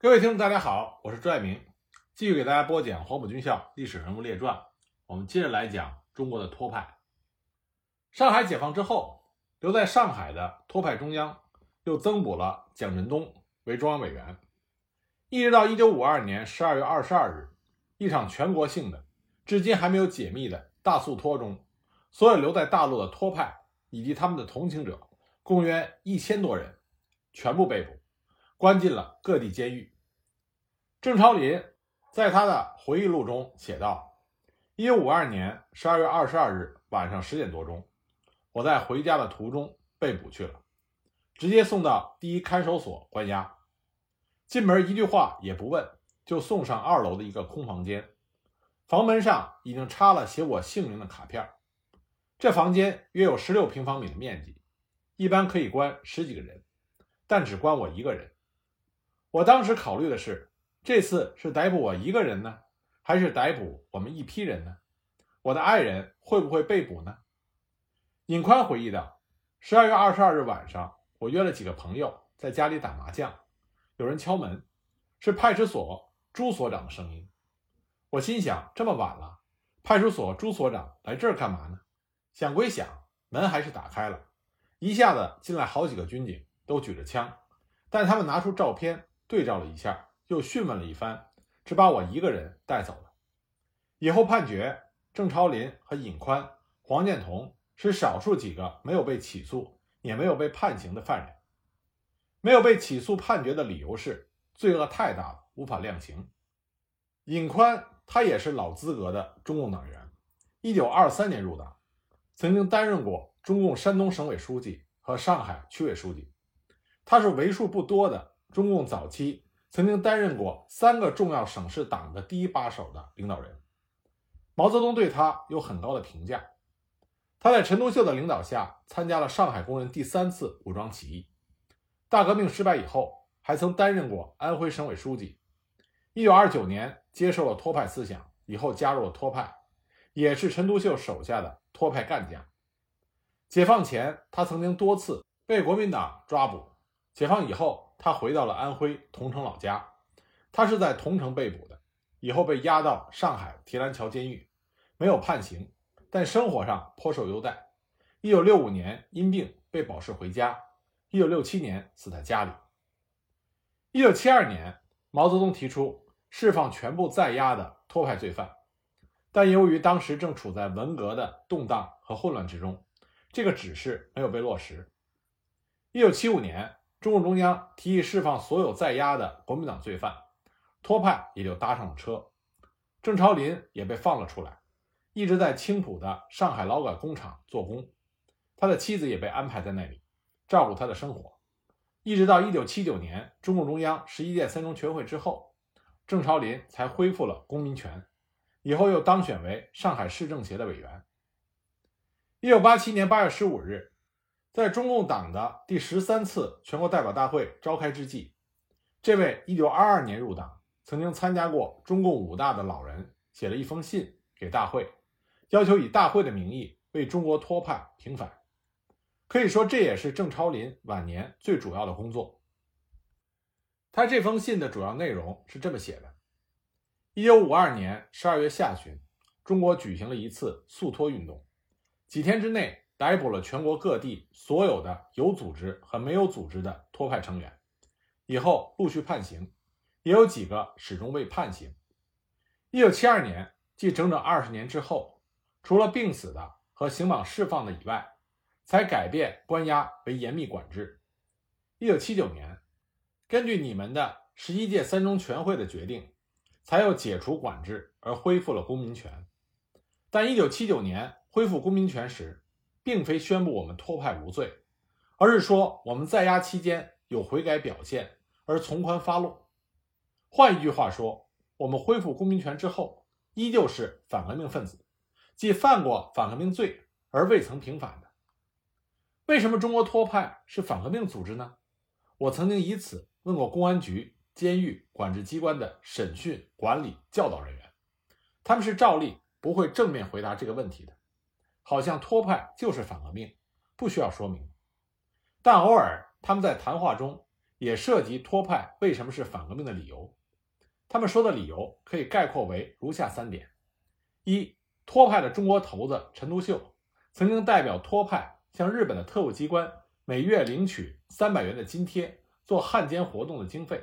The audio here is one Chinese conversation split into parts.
各位听众，大家好，我是朱爱明，继续给大家播讲《黄埔军校历史人物列传》。我们接着来讲中国的托派。上海解放之后，留在上海的托派中央又增补了蒋振东为中央委员，一直到一九五二年十二月二十二日，一场全国性的、至今还没有解密的大肃托中，所有留在大陆的托派以及他们的同情者，共约一千多人，全部被捕。关进了各地监狱。郑超林在他的回忆录中写道：“一九五二年十二月二十二日晚上十点多钟，我在回家的途中被捕去了，直接送到第一看守所关押。进门一句话也不问，就送上二楼的一个空房间，房门上已经插了写我姓名的卡片。这房间约有十六平方米的面积，一般可以关十几个人，但只关我一个人。”我当时考虑的是，这次是逮捕我一个人呢，还是逮捕我们一批人呢？我的爱人会不会被捕呢？尹宽回忆道：“十二月二十二日晚上，我约了几个朋友在家里打麻将，有人敲门，是派出所朱所长的声音。我心想，这么晚了，派出所朱所长来这儿干嘛呢？想归想，门还是打开了，一下子进来好几个军警，都举着枪，但他们拿出照片。”对照了一下，又讯问了一番，只把我一个人带走了。以后判决，郑超林和尹宽、黄建同是少数几个没有被起诉也没有被判刑的犯人。没有被起诉判决的理由是罪恶太大了，无法量刑。尹宽他也是老资格的中共党员，一九二三年入党，曾经担任过中共山东省委书记和上海区委书记，他是为数不多的。中共早期曾经担任过三个重要省市党的第一把手的领导人，毛泽东对他有很高的评价。他在陈独秀的领导下参加了上海工人第三次武装起义，大革命失败以后还曾担任过安徽省委书记。一九二九年接受了托派思想以后加入了托派，也是陈独秀手下的托派干将。解放前他曾经多次被国民党抓捕，解放以后。他回到了安徽桐城老家，他是在桐城被捕的，以后被押到上海提篮桥监狱，没有判刑，但生活上颇受优待。一九六五年因病被保释回家，一九六七年死在家里。一九七二年，毛泽东提出释放全部在押的托派罪犯，但由于当时正处在文革的动荡和混乱之中，这个指示没有被落实。一九七五年。中共中央提议释放所有在押的国民党罪犯，托派也就搭上了车。郑超林也被放了出来，一直在青浦的上海劳改工厂做工，他的妻子也被安排在那里照顾他的生活。一直到一九七九年中共中央十一届三中全会之后，郑超林才恢复了公民权，以后又当选为上海市政协的委员。一九八七年八月十五日。在中共党的第十三次全国代表大会召开之际，这位1922年入党、曾经参加过中共五大的老人写了一封信给大会，要求以大会的名义为中国托派平反。可以说，这也是郑超林晚年最主要的工作。他这封信的主要内容是这么写的：1952年12月下旬，中国举行了一次肃托运动，几天之内。逮捕了全国各地所有的有组织和没有组织的托派成员，以后陆续判刑，也有几个始终未判刑。一九七二年，即整整二十年之后，除了病死的和刑满释放的以外，才改变关押为严密管制。一九七九年，根据你们的十一届三中全会的决定，才又解除管制而恢复了公民权。但一九七九年恢复公民权时，并非宣布我们托派无罪，而是说我们在押期间有悔改表现而从宽发落。换一句话说，我们恢复公民权之后，依旧是反革命分子，即犯过反革命罪而未曾平反的。为什么中国托派是反革命组织呢？我曾经以此问过公安局、监狱管制机关的审讯、管理、教导人员，他们是照例不会正面回答这个问题的。好像托派就是反革命，不需要说明。但偶尔他们在谈话中也涉及托派为什么是反革命的理由。他们说的理由可以概括为如下三点：一、托派的中国头子陈独秀曾经代表托派向日本的特务机关每月领取三百元的津贴，做汉奸活动的经费；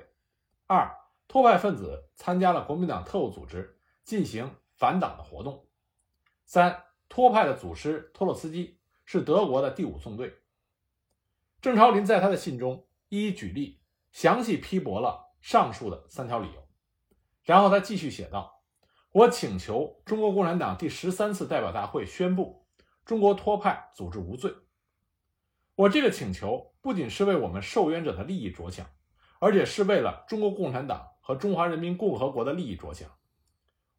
二、托派分子参加了国民党特务组织，进行反党的活动；三、托派的祖师托洛斯基是德国的第五纵队。郑超林在他的信中一一举例，详细批驳了上述的三条理由。然后他继续写道：“我请求中国共产党第十三次代表大会宣布中国托派组织无罪。我这个请求不仅是为我们受冤者的利益着想，而且是为了中国共产党和中华人民共和国的利益着想。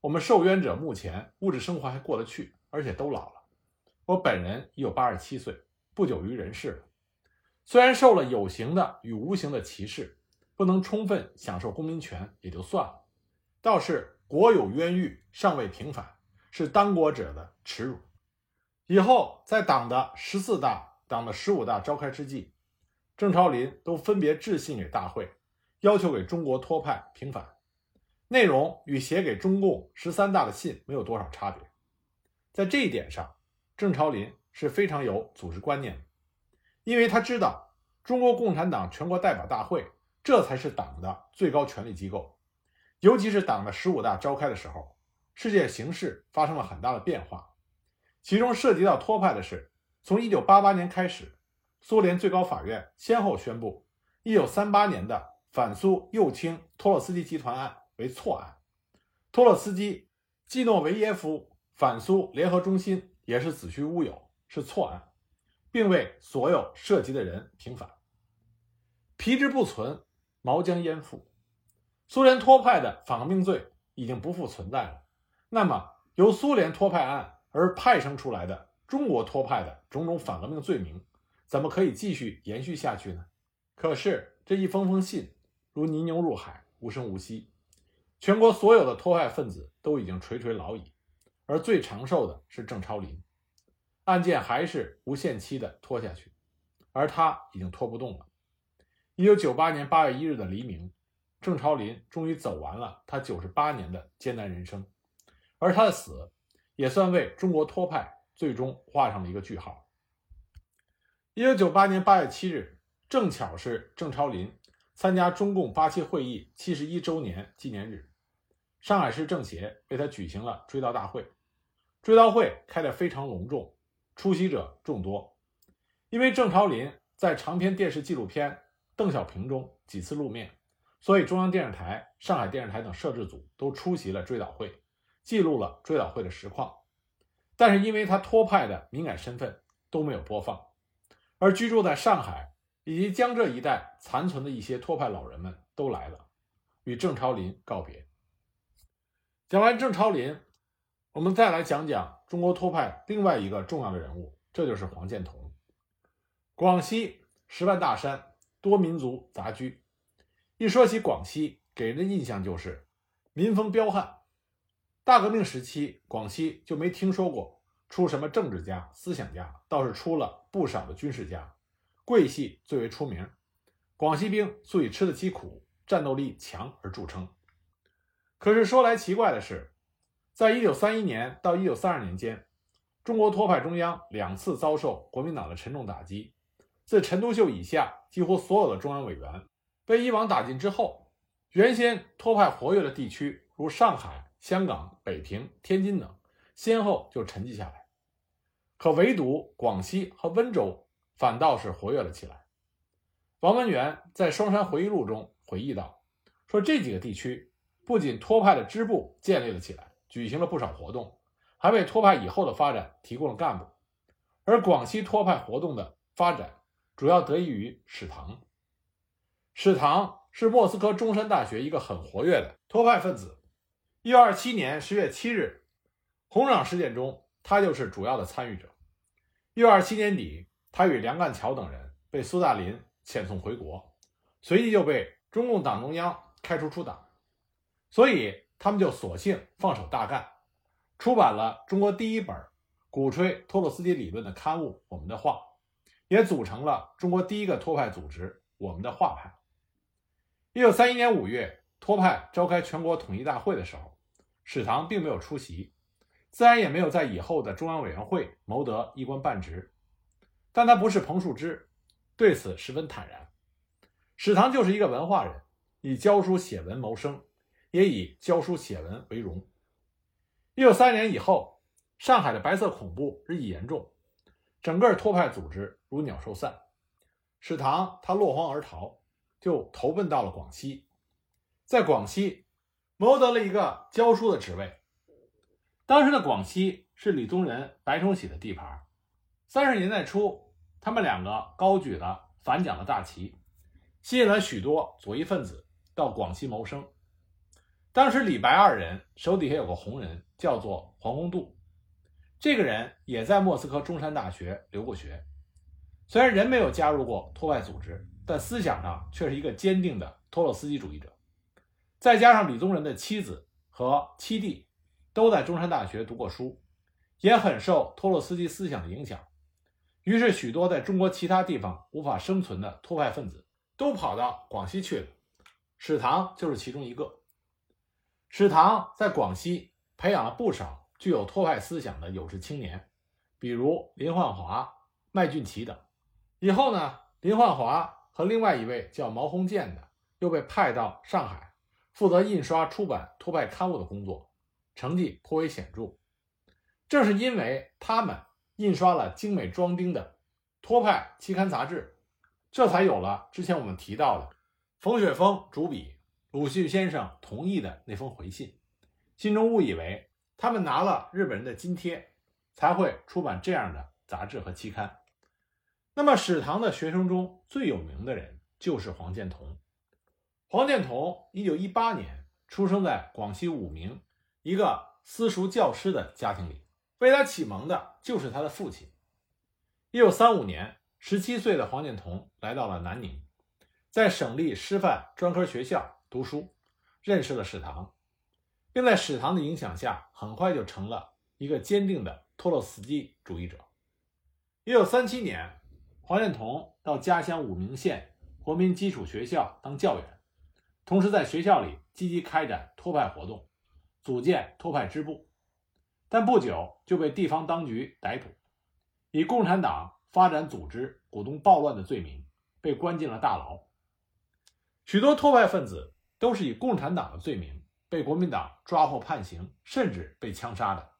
我们受冤者目前物质生活还过得去，而且都老了。我本人已有八十七岁，不久于人世了。虽然受了有形的与无形的歧视，不能充分享受公民权也就算了。”倒是国有冤狱尚未平反，是当国者的耻辱。以后在党的十四大、党的十五大召开之际，郑超林都分别致信给大会，要求给中国托派平反。内容与写给中共十三大的信没有多少差别。在这一点上，郑超林是非常有组织观念的，因为他知道中国共产党全国代表大会这才是党的最高权力机构。尤其是党的十五大召开的时候，世界形势发生了很大的变化，其中涉及到托派的是，从一九八八年开始，苏联最高法院先后宣布，一九三八年的反苏右倾托洛斯基集团案为错案，托洛斯基、季诺维耶夫反苏联合中心也是子虚乌有，是错案，并为所有涉及的人平反。皮之不存，毛将焉附？苏联托派的反革命罪已经不复存在了，那么由苏联托派案而派生出来的中国托派的种种反革命罪名，怎么可以继续延续下去呢？可是这一封封信如泥牛入海，无声无息，全国所有的托派分子都已经垂垂老矣，而最长寿的是郑超林，案件还是无限期的拖下去，而他已经拖不动了。一九九八年八月一日的黎明。郑超林终于走完了他九十八年的艰难人生，而他的死也算为中国托派最终画上了一个句号。一九九八年八月七日，正巧是郑超林参加中共八七会议七十一周年纪念日，上海市政协为他举行了追悼大会。追悼会开得非常隆重，出席者众多。因为郑超林在长篇电视纪录片《邓小平》中几次露面。所以，中央电视台、上海电视台等摄制组都出席了追悼会，记录了追悼会的实况。但是，因为他托派的敏感身份，都没有播放。而居住在上海以及江浙一带残存的一些托派老人们都来了，与郑超林告别。讲完郑超林，我们再来讲讲中国托派另外一个重要的人物，这就是黄建同。广西十万大山，多民族杂居。一说起广西，给人的印象就是民风彪悍。大革命时期，广西就没听说过出什么政治家、思想家，倒是出了不少的军事家，桂系最为出名。广西兵素以吃得起苦、战斗力强而著称。可是说来奇怪的是，在一九三一年到一九三二年间，中国托派中央两次遭受国民党的沉重打击，自陈独秀以下，几乎所有的中央委员。被一网打尽之后，原先托派活跃的地区，如上海、香港、北平、天津等，先后就沉寂下来。可唯独广西和温州反倒是活跃了起来。王文元在《双山回忆录》中回忆道：“说这几个地区不仅托派的支部建立了起来，举行了不少活动，还为托派以后的发展提供了干部。而广西托派活动的发展，主要得益于史堂。”史堂是莫斯科中山大学一个很活跃的托派分子。一九二七年十月七日，红场事件中，他就是主要的参与者。一九二七年底，他与梁干桥等人被苏大林遣送回国，随即就被中共党中央开除出党，所以他们就索性放手大干，出版了中国第一本鼓吹托洛斯基理论的刊物《我们的画》，也组成了中国第一个托派组织——我们的画派。一九三一年五月，托派召开全国统一大会的时候，史堂并没有出席，自然也没有在以后的中央委员会谋得一官半职。但他不是彭树之，对此十分坦然。史堂就是一个文化人，以教书写文谋生，也以教书写文为荣。一九三年以后，上海的白色恐怖日益严重，整个托派组织如鸟兽散。史堂他落荒而逃，就投奔到了广西，在广西谋得了一个教书的职位。当时的广西是李宗仁、白崇禧的地盘。三十年代初，他们两个高举了反蒋的大旗，吸引了许多左翼分子到广西谋生。当时李白二人手底下有个红人，叫做黄公度，这个人也在莫斯科中山大学留过学。虽然人没有加入过托派组织，但思想上却是一个坚定的托洛斯基主义者。再加上李宗仁的妻子和七弟都在中山大学读过书，也很受托洛斯基思想的影响。于是，许多在中国其他地方无法生存的托派分子都跑到广西去了。史堂就是其中一个。史堂在广西培养了不少具有托派思想的有志青年，比如林焕华、麦俊奇等。以后呢，林焕华和另外一位叫毛鸿渐的，又被派到上海，负责印刷出版托派刊物的工作，成绩颇为显著。正是因为他们印刷了精美装订的托派期刊杂志，这才有了之前我们提到的冯雪峰主笔、鲁迅先生同意的那封回信，心中误以为他们拿了日本人的津贴，才会出版这样的杂志和期刊。那么史堂的学生中最有名的人就是黄建同。黄建同一九一八年出生在广西武鸣一个私塾教师的家庭里，为他启蒙的就是他的父亲。一九三五年，十七岁的黄建同来到了南宁，在省立师范专科学校读书，认识了史堂，并在史堂的影响下，很快就成了一个坚定的托洛斯基主义者。一九三七年。黄建同到家乡武鸣县国民基础学校当教员，同时在学校里积极开展托派活动，组建托派支部。但不久就被地方当局逮捕，以共产党发展组织、鼓动暴乱的罪名被关进了大牢。许多托派分子都是以共产党的罪名被国民党抓获判刑，甚至被枪杀的。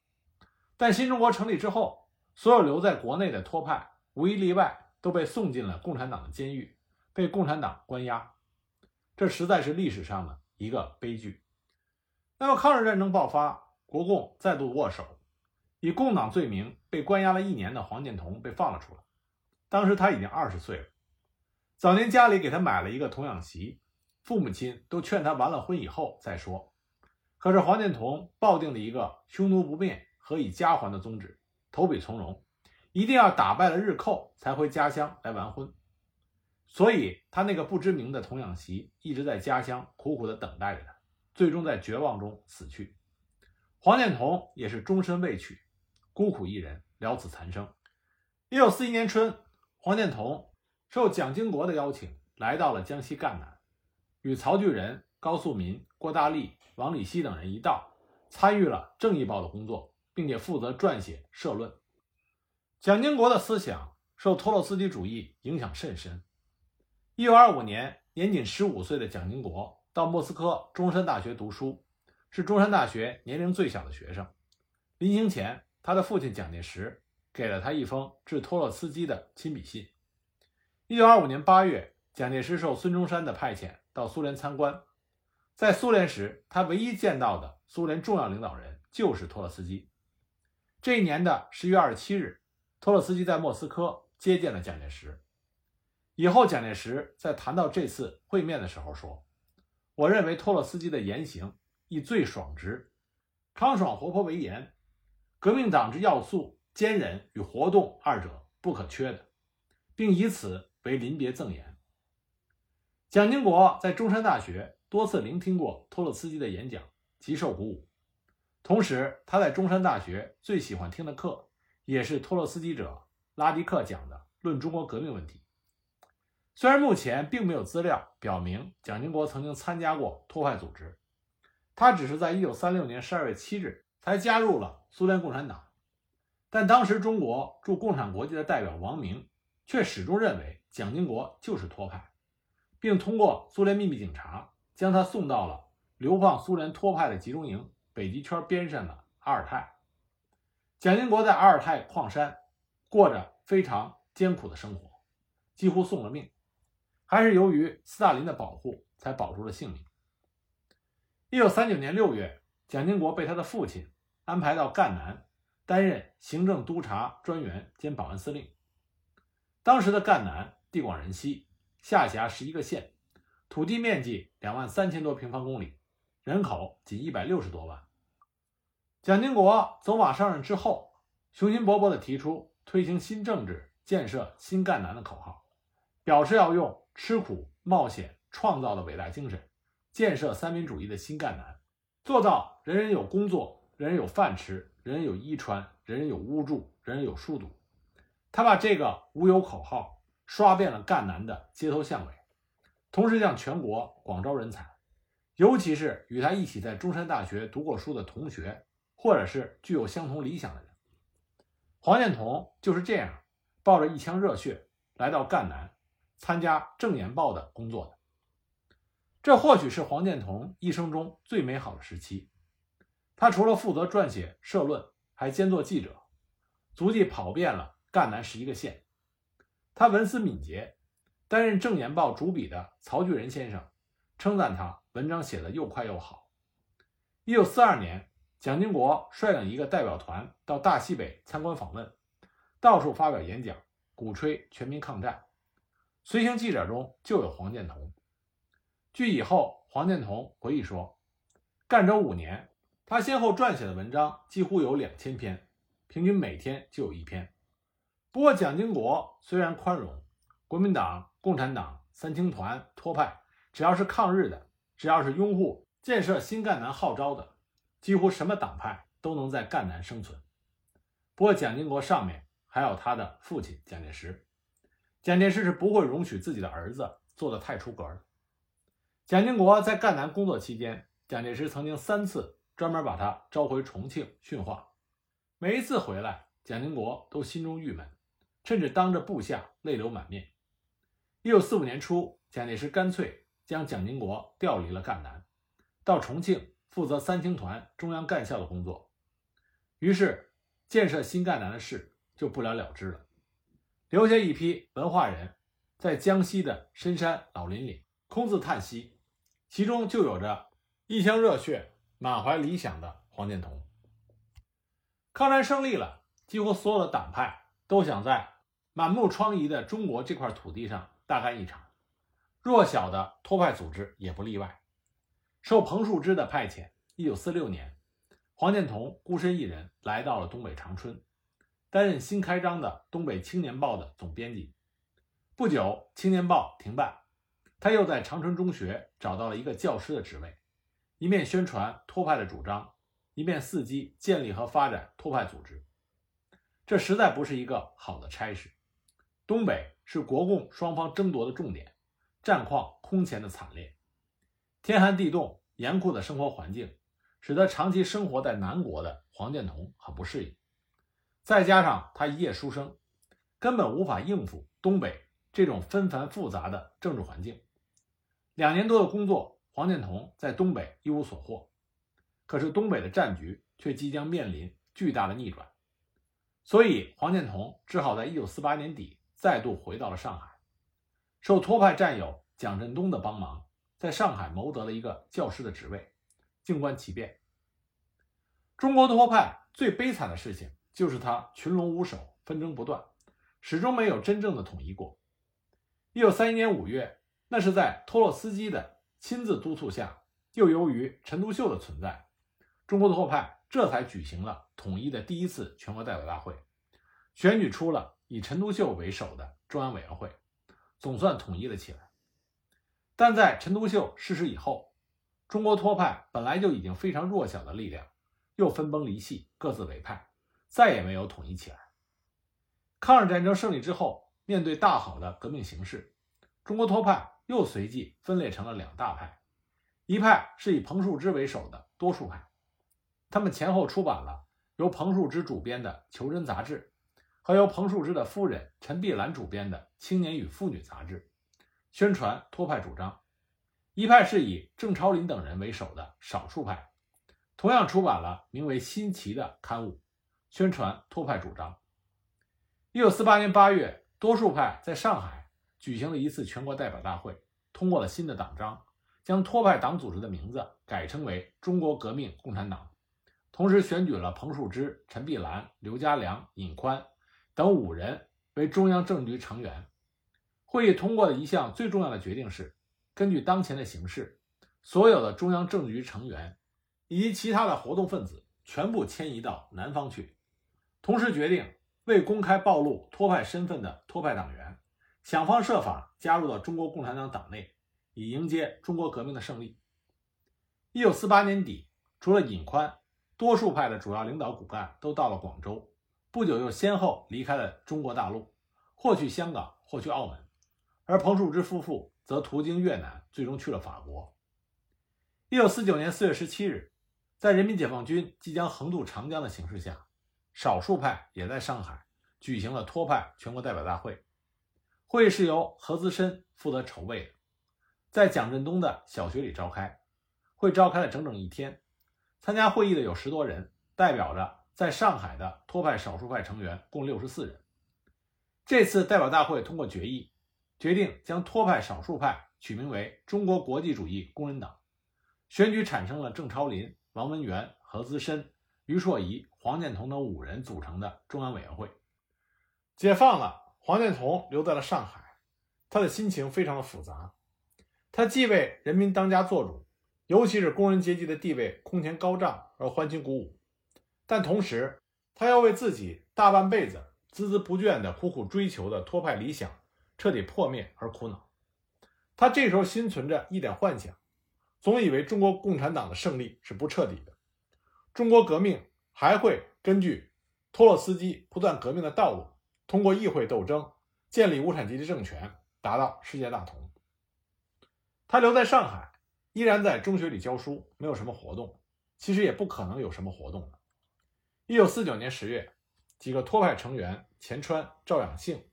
但新中国成立之后，所有留在国内的托派无一例外。都被送进了共产党的监狱，被共产党关押，这实在是历史上的一个悲剧。那么，抗日战争爆发，国共再度握手，以共党罪名被关押了一年的黄建同被放了出来。当时他已经二十岁了，早年家里给他买了一个童养媳，父母亲都劝他完了婚以后再说。可是黄建同抱定了一个匈奴不灭，何以家还的宗旨，投笔从戎。一定要打败了日寇才回家乡来完婚，所以他那个不知名的童养媳一直在家乡苦苦的等待着他，最终在绝望中死去。黄建同也是终身未娶，孤苦一人，了此残生。一九四一年春，黄建同受蒋经国的邀请，来到了江西赣南，与曹巨仁、高素民、郭大力、王礼熙等人一道，参与了《正义报》的工作，并且负责撰写社论。蒋经国的思想受托洛斯基主义影响甚深。一九二五年，年仅十五岁的蒋经国到莫斯科中山大学读书，是中山大学年龄最小的学生。临行前，他的父亲蒋介石给了他一封致托洛斯基的亲笔信。一九二五年八月，蒋介石受孙中山的派遣到苏联参观，在苏联时，他唯一见到的苏联重要领导人就是托洛斯基。这一年的十月二十七日。托洛斯基在莫斯科接见了蒋介石。以后，蒋介石在谈到这次会面的时候说：“我认为托洛斯基的言行亦最爽直，康爽活泼为严，革命党之要素坚忍与活动二者不可缺的，并以此为临别赠言。”蒋经国在中山大学多次聆听过托洛斯基的演讲，极受鼓舞。同时，他在中山大学最喜欢听的课。也是托洛斯基者拉迪克讲的《论中国革命问题》。虽然目前并没有资料表明蒋经国曾经参加过托派组织，他只是在1936年12月7日才加入了苏联共产党，但当时中国驻共产国际的代表王明却始终认为蒋经国就是托派，并通过苏联秘密警察将他送到了流放苏联托派的集中营北极圈边上的阿尔泰。蒋经国在阿尔泰矿山过着非常艰苦的生活，几乎送了命。还是由于斯大林的保护，才保住了性命。一九三九年六月，蒋经国被他的父亲安排到赣南担任行政督察专员兼保安司令。当时的赣南地广人稀，下辖十一个县，土地面积两万三千多平方公里，人口仅一百六十多万。蒋经国走马上任之后，雄心勃勃地提出推行新政治、建设新赣南的口号，表示要用。吃苦、冒险、创造的伟大精神，建设三民主义的新赣南，做到人人有工作、人人有饭吃、人人有衣穿、人人有屋住、人人有书读。他把这个无有口号刷遍了赣南的街头巷尾，同时向全国广招人才，尤其是与他一起在中山大学读过书的同学，或者是具有相同理想的人。黄建同就是这样抱着一腔热血来到赣南。参加《正言报》的工作的，这或许是黄建同一生中最美好的时期。他除了负责撰写社论，还兼做记者，足迹跑遍了赣南十一个县。他文思敏捷，担任《正言报》主笔的曹巨仁先生称赞他文章写得又快又好。一九四二年，蒋经国率领一个代表团到大西北参观访问，到处发表演讲，鼓吹全民抗战。随行记者中就有黄建同。据以后黄建同回忆说，赣州五年，他先后撰写的文章几乎有两千篇，平均每天就有一篇。不过蒋经国虽然宽容，国民党、共产党、三青团、托派，只要是抗日的，只要是拥护建设新赣南号召的，几乎什么党派都能在赣南生存。不过蒋经国上面还有他的父亲蒋介石。蒋介石是不会容许自己的儿子做的太出格的。蒋经国在赣南工作期间，蒋介石曾经三次专门把他召回重庆训话，每一次回来，蒋经国都心中郁闷，甚至当着部下泪流满面。一九四五年初，蒋介石干脆将蒋经国调离了赣南，到重庆负责三青团中央干校的工作，于是建设新赣南的事就不了了之了。留下一批文化人，在江西的深山老林里空自叹息，其中就有着一腔热血、满怀理想的黄建同。抗战胜利了，几乎所有的党派都想在满目疮痍的中国这块土地上大干一场，弱小的托派组织也不例外。受彭树之的派遣，1946年，黄建同孤身一人来到了东北长春。担任新开张的《东北青年报》的总编辑，不久，《青年报》停办，他又在长春中学找到了一个教师的职位，一面宣传托派的主张，一面伺机建立和发展托派组织。这实在不是一个好的差事。东北是国共双方争夺的重点，战况空前的惨烈，天寒地冻，严酷的生活环境，使得长期生活在南国的黄建同很不适应。再加上他一夜书生，根本无法应付东北这种纷繁复杂的政治环境。两年多的工作，黄建同在东北一无所获。可是东北的战局却即将面临巨大的逆转，所以黄建同只好在1948年底再度回到了上海，受托派战友蒋振东的帮忙，在上海谋得了一个教师的职位，静观其变。中国托派最悲惨的事情。就是他群龙无首，纷争不断，始终没有真正的统一过。一九三一年五月，那是在托洛斯基的亲自督促下，又由于陈独秀的存在，中国托派这才举行了统一的第一次全国代表大会，选举出了以陈独秀为首的中央委员会，总算统一了起来。但在陈独秀逝世以后，中国托派本来就已经非常弱小的力量，又分崩离析，各自为派。再也没有统一起来。抗日战争胜利之后，面对大好的革命形势，中国托派又随即分裂成了两大派，一派是以彭树之为首的多数派，他们前后出版了由彭树之主编的《求真》杂志和由彭树之的夫人陈碧兰主编的《青年与妇女》杂志，宣传托派主张；一派是以郑超林等人为首的少数派，同样出版了名为《新奇》的刊物，宣传托派主张。一九四八年八月，多数派在上海举行了一次全国代表大会，通过了新的党章，将托派党组织的名字改称为中国革命共产党，同时选举了彭树之、陈碧兰、刘家良、尹宽等五人为中央政治局成员。会议通过的一项最重要的决定是，根据当前的形势，所有的中央政治局成员以及其他的活动分子全部迁移到南方去，同时决定。未公开暴露托派身份的托派党员，想方设法加入到中国共产党党内，以迎接中国革命的胜利。一九四八年底，除了尹宽，多数派的主要领导骨干都到了广州，不久又先后离开了中国大陆，或去香港，或去澳门。而彭树之夫妇则途经越南，最终去了法国。一九四九年四月十七日，在人民解放军即将横渡长江的形势下。少数派也在上海举行了托派全国代表大会，会议是由何资深负责筹备的，在蒋振东的小学里召开，会召开了整整一天。参加会议的有十多人，代表着在上海的托派少数派成员共六十四人。这次代表大会通过决议，决定将托派少数派取名为中国国际主义工人党，选举产生了郑超林、王文元、何资深。于硕仪、黄建同等五人组成的中央委员会解放了，黄建同留在了上海，他的心情非常的复杂。他既为人民当家作主，尤其是工人阶级的地位空前高涨而欢欣鼓舞，但同时他要为自己大半辈子孜孜不倦的苦苦追求的托派理想彻底破灭而苦恼。他这时候心存着一点幻想，总以为中国共产党的胜利是不彻底的。中国革命还会根据托洛斯基不断革命的道路，通过议会斗争建立无产阶级政权，达到世界大同。他留在上海，依然在中学里教书，没有什么活动，其实也不可能有什么活动。一九四九年十月，几个托派成员钱川、赵养性，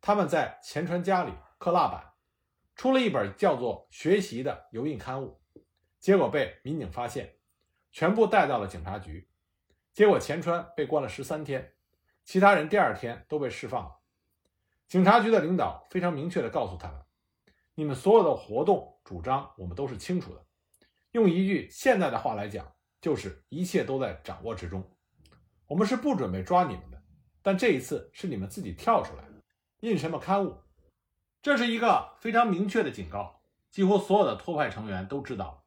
他们在钱川家里刻蜡板，出了一本叫做《学习》的油印刊物，结果被民警发现。全部带到了警察局，结果钱川被关了十三天，其他人第二天都被释放了。警察局的领导非常明确地告诉他们：“你们所有的活动主张，我们都是清楚的。用一句现在的话来讲，就是一切都在掌握之中。我们是不准备抓你们的，但这一次是你们自己跳出来的，印什么刊物？这是一个非常明确的警告。几乎所有的托派成员都知道了，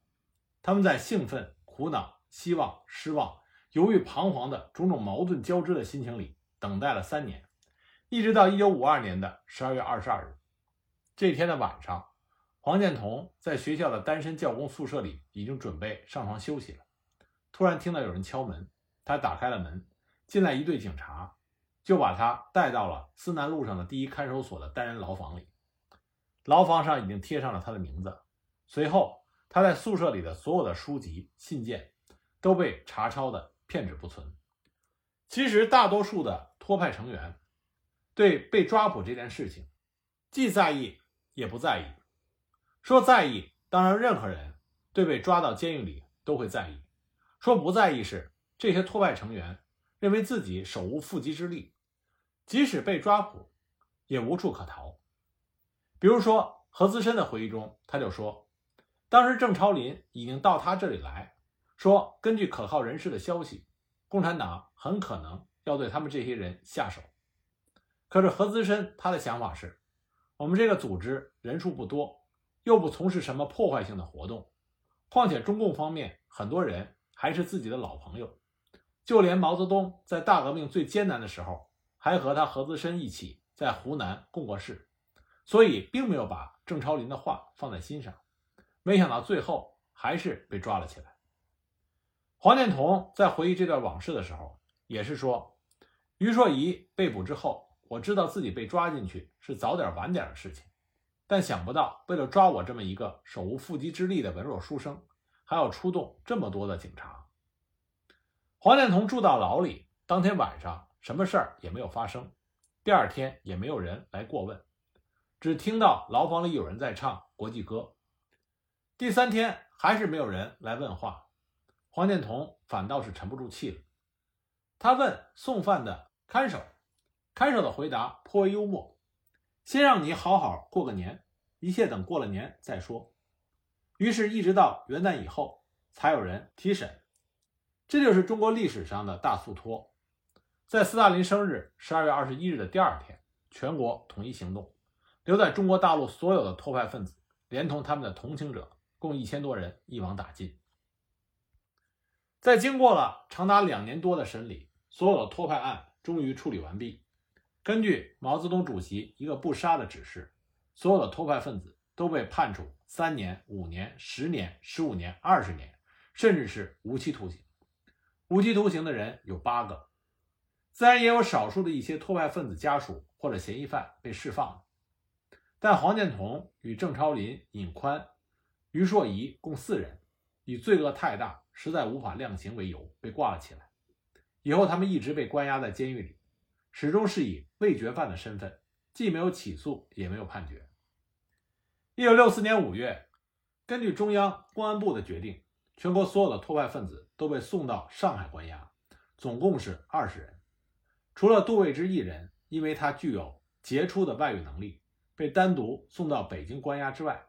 他们在兴奋、苦恼。”希望、失望、犹豫、彷徨的种种矛盾交织的心情里，等待了三年，一直到一九五二年的十二月二十二日，这天的晚上，黄建同在学校的单身教工宿舍里已经准备上床休息了。突然听到有人敲门，他打开了门，进来一队警察，就把他带到了思南路上的第一看守所的单人牢房里。牢房上已经贴上了他的名字。随后，他在宿舍里的所有的书籍、信件。都被查抄的片纸不存。其实，大多数的托派成员对被抓捕这件事情既在意也不在意。说在意，当然任何人对被抓到监狱里都会在意；说不在意是这些托派成员认为自己手无缚鸡之力，即使被抓捕也无处可逃。比如说何资深的回忆中，他就说，当时郑超林已经到他这里来。说，根据可靠人士的消息，共产党很可能要对他们这些人下手。可是何资深他的想法是，我们这个组织人数不多，又不从事什么破坏性的活动，况且中共方面很多人还是自己的老朋友，就连毛泽东在大革命最艰难的时候，还和他何资深一起在湖南共过事，所以并没有把郑超林的话放在心上。没想到最后还是被抓了起来。黄建同在回忆这段往事的时候，也是说，于硕仪被捕之后，我知道自己被抓进去是早点晚点的事情。但想不到为了抓我这么一个手无缚鸡之力的文弱书生，还要出动这么多的警察。黄建同住到牢里，当天晚上什么事儿也没有发生，第二天也没有人来过问，只听到牢房里有人在唱国际歌。第三天还是没有人来问话，黄建同反倒是沉不住气了。他问送饭的看守，看守的回答颇为幽默：“先让你好好过个年，一切等过了年再说。”于是，一直到元旦以后，才有人提审。这就是中国历史上的大肃托。在斯大林生日十二月二十一日的第二天，全国统一行动，留在中国大陆所有的托派分子，连同他们的同情者，共一千多人，一网打尽。在经过了长达两年多的审理，所有的托派案终于处理完毕。根据毛泽东主席一个不杀的指示，所有的托派分子都被判处三年、五年、十年、十五年、二十年，甚至是无期徒刑。无期徒刑的人有八个，自然也有少数的一些托派分子家属或者嫌疑犯被释放，但黄建同与郑超林、尹宽、于硕仪共四人，以罪恶太大，实在无法量刑为由被挂了起来。以后他们一直被关押在监狱里，始终是以未决犯的身份，既没有起诉，也没有判决。一九六四年五月，根据中央公安部的决定。全国所有的托派分子都被送到上海关押，总共是二十人。除了杜卫之一人，因为他具有杰出的外语能力，被单独送到北京关押之外，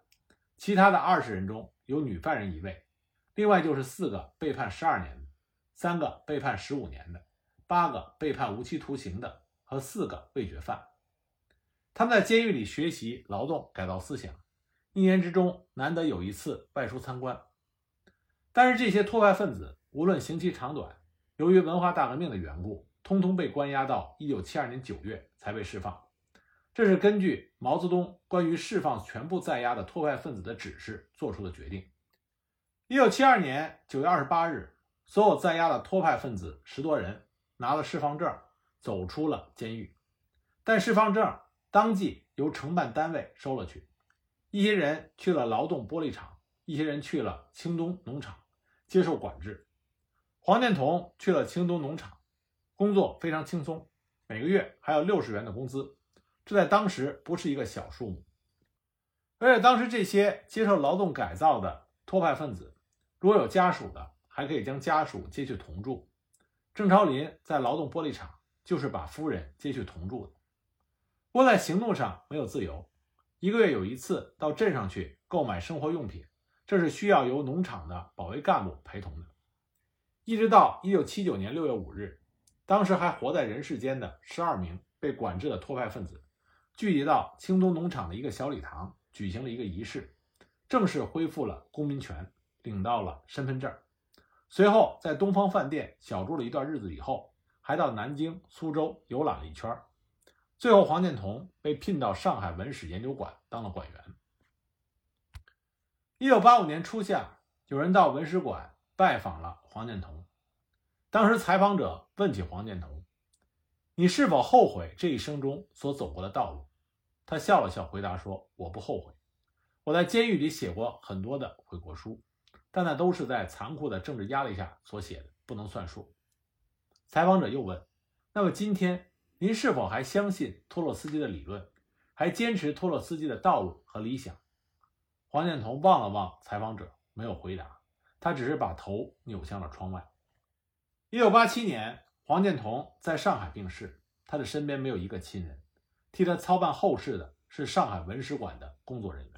其他的二十人中有女犯人一位，另外就是四个被判十二年的，三个被判十五年的，八个被判无期徒刑的和四个未决犯。他们在监狱里学习劳动改造思想，一年之中难得有一次外出参观。但是这些托派分子无论刑期长短，由于文化大革命的缘故，通通被关押到一九七二年九月才被释放。这是根据毛泽东关于释放全部在押的托派分子的指示做出的决定。一九七二年九月二十八日，所有在押的托派分子十多人拿了释放证，走出了监狱。但释放证当即由承办单位收了去，一些人去了劳动玻璃厂，一些人去了青东农场。接受管制，黄建同去了青东农场，工作非常轻松，每个月还有六十元的工资，这在当时不是一个小数目。而且当时这些接受劳动改造的托派分子，如果有家属的，还可以将家属接去同住。郑超林在劳动玻璃厂就是把夫人接去同住的。不过在行动上没有自由，一个月有一次到镇上去购买生活用品。这是需要由农场的保卫干部陪同的，一直到一九七九年六月五日，当时还活在人世间的十二名被管制的托派分子，聚集到青东农场的一个小礼堂，举行了一个仪式，正式恢复了公民权，领到了身份证。随后在东方饭店小住了一段日子以后，还到南京、苏州游览了一圈。最后，黄建同被聘到上海文史研究馆当了馆员。一九八五年初夏，有人到文史馆拜访了黄建同。当时采访者问起黄建同：“你是否后悔这一生中所走过的道路？”他笑了笑，回答说：“我不后悔。我在监狱里写过很多的悔过书，但那都是在残酷的政治压力下所写的，不能算数。”采访者又问：“那么今天您是否还相信托洛斯基的理论，还坚持托洛斯基的道路和理想？”黄建同望了望采访者，没有回答，他只是把头扭向了窗外。一九八七年，黄建同在上海病逝，他的身边没有一个亲人，替他操办后事的是上海文史馆的工作人员。